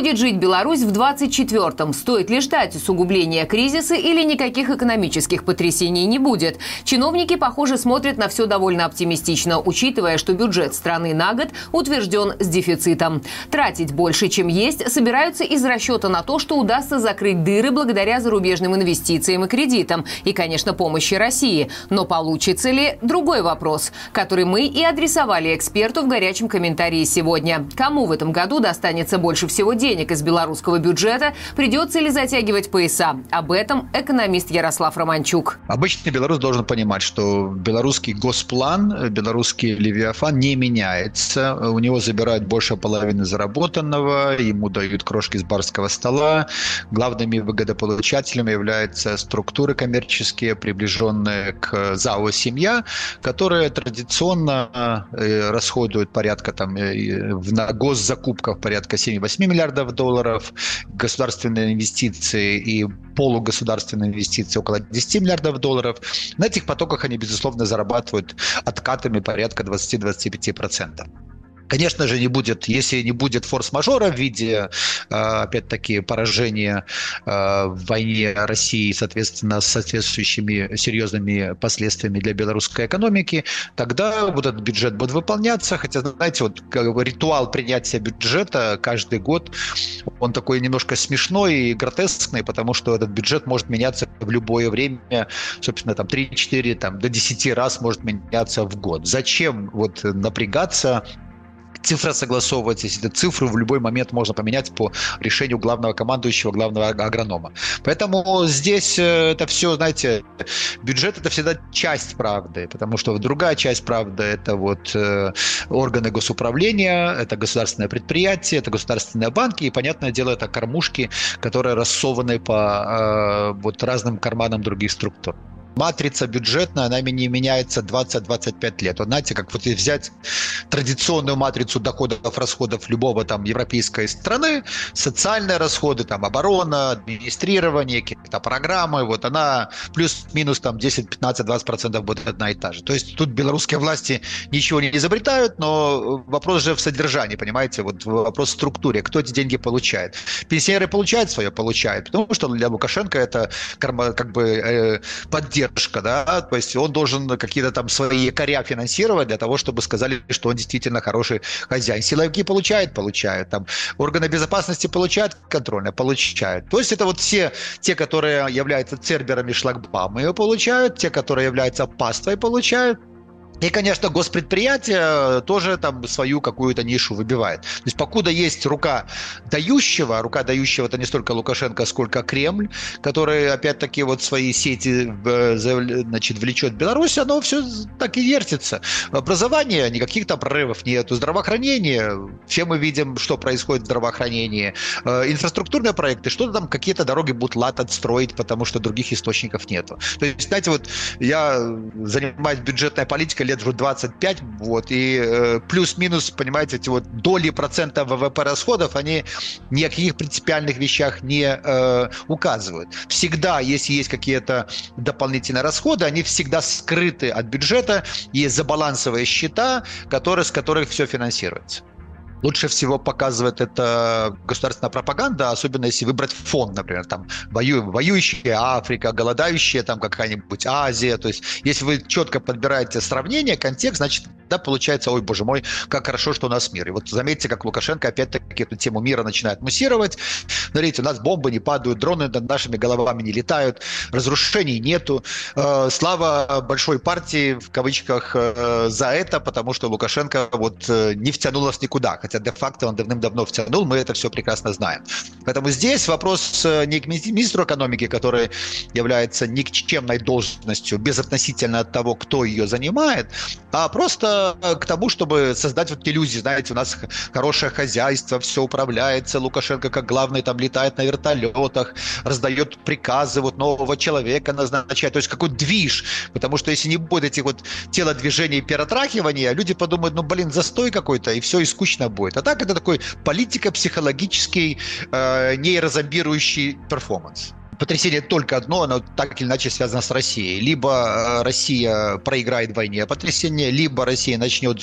будет жить Беларусь в 24-м? Стоит ли ждать усугубления кризиса или никаких экономических потрясений не будет? Чиновники, похоже, смотрят на все довольно оптимистично, учитывая, что бюджет страны на год утвержден с дефицитом. Тратить больше, чем есть, собираются из расчета на то, что удастся закрыть дыры благодаря зарубежным инвестициям и кредитам и, конечно, помощи России. Но получится ли – другой вопрос, который мы и адресовали эксперту в горячем комментарии сегодня. Кому в этом году достанется больше всего денег из белорусского бюджета, придется ли затягивать пояса? Об этом экономист Ярослав Романчук. Обычный белорус должен понимать, что белорусский госплан, белорусский левиафан не меняется. У него забирают больше половины заработанного, ему дают крошки с барского стола. Главными выгодополучателями являются структуры коммерческие, приближенные к ЗАО «Семья», которые традиционно э, расходуют порядка там э, на госзакупках порядка 7-8 миллиардов долларов, государственные инвестиции и полугосударственные инвестиции около 10 миллиардов долларов. На этих потоках они, безусловно, зарабатывают откатами порядка 20-25%. Конечно же, не будет, если не будет форс-мажора в виде, э, опять-таки, поражения э, в войне России, соответственно, с соответствующими серьезными последствиями для белорусской экономики, тогда вот этот бюджет будет выполняться. Хотя, знаете, вот ритуал принятия бюджета каждый год, он такой немножко смешной и гротескный, потому что этот бюджет может меняться в любое время, собственно, там 3-4, там, до 10 раз может меняться в год. Зачем вот напрягаться цифра согласовывается, если это цифру в любой момент можно поменять по решению главного командующего, главного агронома. Поэтому здесь э, это все, знаете, бюджет это всегда часть правды, потому что другая часть правды это вот э, органы госуправления, это государственное предприятие, это государственные банки, и, понятное дело, это кормушки, которые рассованы по э, вот разным карманам других структур матрица бюджетная, она не меняется 20-25 лет. Вот знаете, как вот взять традиционную матрицу доходов, расходов любого там европейской страны, социальные расходы, там оборона, администрирование, какие-то программы, вот она плюс-минус там 10, 15, 20 процентов будет одна и та же. То есть тут белорусские власти ничего не изобретают, но вопрос же в содержании, понимаете, вот вопрос в структуре, кто эти деньги получает. Пенсионеры получают свое, получают, потому что для Лукашенко это как бы э, поддержка поддержка, да, то есть он должен какие-то там свои якоря финансировать для того, чтобы сказали, что он действительно хороший хозяин. Силовики получают, получают, там органы безопасности получают контрольно, получают. То есть это вот все те, которые являются церберами шлагбаумы, получают, те, которые являются паствой, получают, и, конечно, госпредприятие тоже там свою какую-то нишу выбивает. То есть покуда есть рука дающего, рука дающего это не столько Лукашенко, сколько Кремль, который опять-таки вот свои сети значит, влечет Беларусь, оно все так и вертится. Образование, никаких там прорывов нету. Здравоохранение, все мы видим, что происходит в здравоохранении. Э, инфраструктурные проекты, что-то там, какие-то дороги будут латать, строить, потому что других источников нету. То есть, знаете, вот я занимаюсь бюджетной политикой лет уже 25, вот, и э, плюс-минус, понимаете, эти вот доли процента ВВП расходов, они ни о каких принципиальных вещах не э, указывают. Всегда, если есть какие-то дополнительные расходы, они всегда скрыты от бюджета, есть забалансовые счета, которые, с которых все финансируется. Лучше всего показывает это государственная пропаганда, особенно если выбрать фон, например, там вою, воюющая Африка, голодающая там какая-нибудь Азия. То есть, если вы четко подбираете сравнение, контекст, значит, да, получается, ой, боже мой, как хорошо, что у нас мир. И вот заметьте, как Лукашенко опять-таки эту тему мира начинает муссировать. Смотрите, у нас бомбы не падают, дроны над нашими головами не летают, разрушений нету. Э, слава большой партии, в кавычках, э, за это, потому что Лукашенко вот э, не втянул нас никуда, хотя де-факто он давным-давно втянул, мы это все прекрасно знаем. Поэтому здесь вопрос не к министру экономики, который является никчемной должностью, безотносительно от того, кто ее занимает, а просто к тому, чтобы создать вот иллюзии, знаете, у нас хорошее хозяйство, все управляется, Лукашенко как главный там летает на вертолетах, раздает приказы вот нового человека назначает, то есть какой движ, потому что если не будет этих вот телодвижений и перетрахивания, люди подумают, ну блин, застой какой-то, и все, и скучно будет. А так это такой политико-психологический э, нейрозомбирующий перформанс потрясение только одно, оно так или иначе связано с Россией. Либо э, Россия проиграет войне потрясение, либо Россия начнет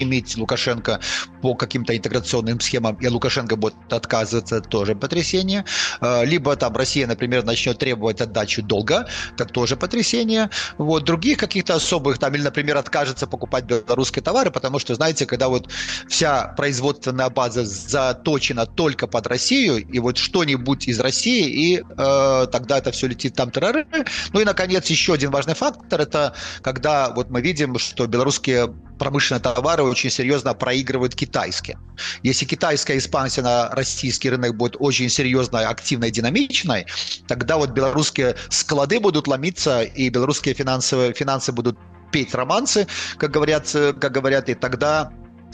иметь Лукашенко по каким-то интеграционным схемам, и Лукашенко будет отказываться, тоже потрясение. Э, либо там Россия, например, начнет требовать отдачу долга, так тоже потрясение. Вот других каких-то особых, там, или, например, откажется покупать белорусские товары, потому что, знаете, когда вот вся производственная база заточена только под Россию, и вот что-нибудь из России, и э, тогда это все летит там терроры. Ну и, наконец, еще один важный фактор, это когда вот мы видим, что белорусские промышленные товары очень серьезно проигрывают китайские. Если китайская экспансия на российский рынок будет очень серьезной, активной, динамичной, тогда вот белорусские склады будут ломиться, и белорусские финансовые, финансы будут петь романсы, как говорят, как говорят, и тогда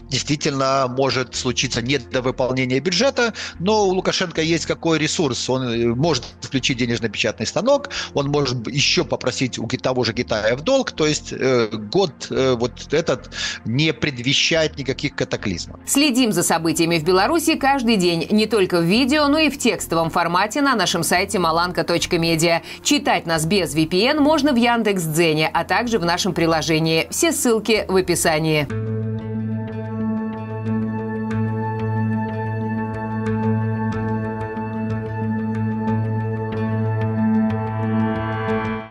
действительно может случиться недовыполнение бюджета, но у Лукашенко есть какой ресурс. Он э, может включить денежно-печатный станок, он может еще попросить у того же Китая в долг, то есть э, год э, вот этот не предвещает никаких катаклизмов. Следим за событиями в Беларуси каждый день, не только в видео, но и в текстовом формате на нашем сайте malanka.media. Читать нас без VPN можно в Яндекс.Дзене, а также в нашем приложении. Все ссылки в описании.